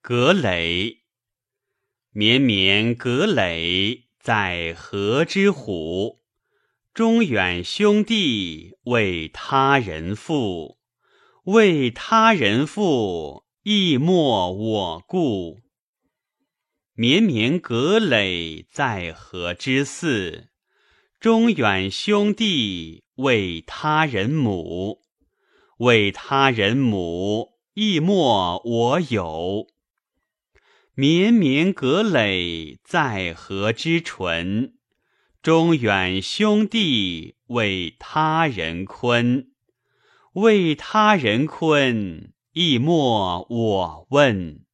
葛藟，绵绵葛藟，在河之虎。中远兄弟，为他人父。为他人父，亦莫我顾。绵绵葛藟，在河之涘。中远兄弟，为他人母。为他人母，亦莫我有。绵绵葛藟，在河之纯。中远兄弟，为他人坤。为他人坤，亦莫我问。